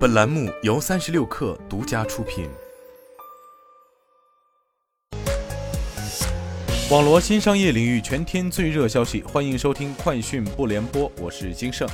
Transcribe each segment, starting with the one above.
本栏目由三十六氪独家出品。网罗新商业领域全天最热消息，欢迎收听快讯不联播，我是金盛。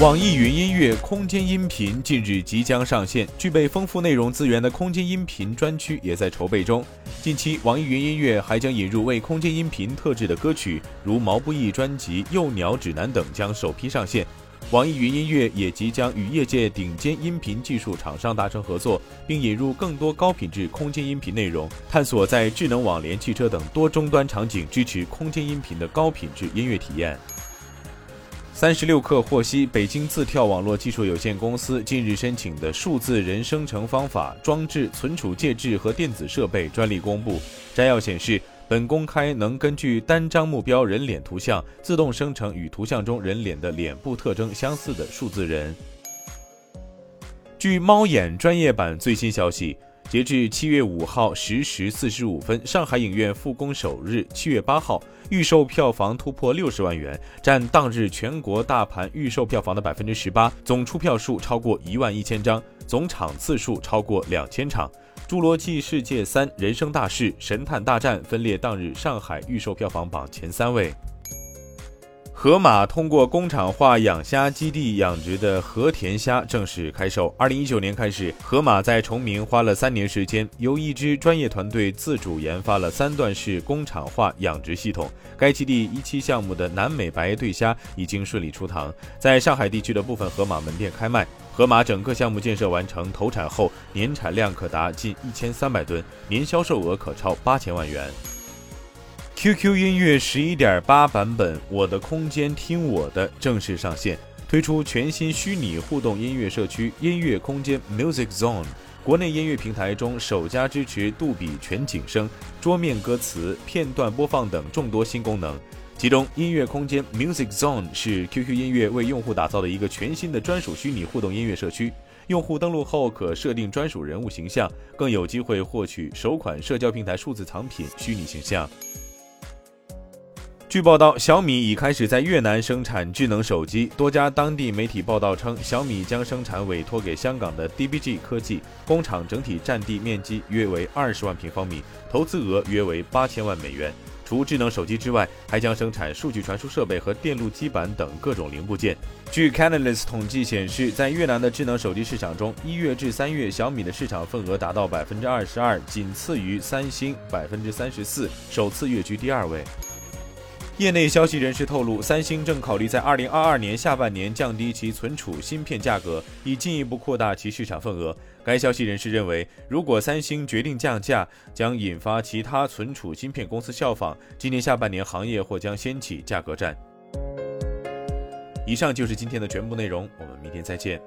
网易云音乐空间音频近日即将上线，具备丰富内容资源的空间音频专区也在筹备中。近期，网易云音乐还将引入为空间音频特制的歌曲，如毛不易专辑《幼鸟指南》等将首批上线。网易云音乐也即将与业界顶尖音频技术厂商达成合作，并引入更多高品质空间音频内容，探索在智能网联汽车等多终端场景支持空间音频的高品质音乐体验。三十六氪获悉，北京字跳网络技术有限公司近日申请的数字人生成方法、装置、存储介质和电子设备专利公布。摘要显示，本公开能根据单张目标人脸图像，自动生成与图像中人脸的脸部特征相似的数字人。据猫眼专业版最新消息。截至七月五号十时四十五分，上海影院复工首日，七月八号预售票房突破六十万元，占当日全国大盘预售票房的百分之十八，总出票数超过一万一千张，总场次数超过两千场。《侏罗纪世界三：人生大事》《神探大战》分列当日上海预售票房榜前三位。河马通过工厂化养虾基地养殖的和田虾正式开售。二零一九年开始，河马在崇明花了三年时间，由一支专业团队自主研发了三段式工厂化养殖系统。该基地一期项目的南美白对虾已经顺利出塘，在上海地区的部分河马门店开卖。河马整个项目建设完成投产后，年产量可达近一千三百吨，年销售额可超八千万元。QQ 音乐十一点八版本《我的空间听我的》正式上线，推出全新虚拟互动音乐社区“音乐空间 Music Zone”，国内音乐平台中首家支持杜比全景声、桌面歌词、片段播放等众多新功能。其中，音乐空间 Music Zone 是 QQ 音乐为用户打造的一个全新的专属虚拟互动音乐社区。用户登录后可设定专属人物形象，更有机会获取首款社交平台数字藏品虚拟形象。据报道，小米已开始在越南生产智能手机。多家当地媒体报道称，小米将生产委托给香港的 DBG 科技工厂，整体占地面积约为二十万平方米，投资额约为八千万美元。除智能手机之外，还将生产数据传输设备和电路基板等各种零部件。据 Canalys 统计显示，在越南的智能手机市场中，一月至三月，小米的市场份额达到百分之二十二，仅次于三星百分之三十四，首次跃居第二位。业内消息人士透露，三星正考虑在二零二二年下半年降低其存储芯片价格，以进一步扩大其市场份额。该消息人士认为，如果三星决定降价，将引发其他存储芯片公司效仿，今年下半年行业或将掀起价格战。以上就是今天的全部内容，我们明天再见。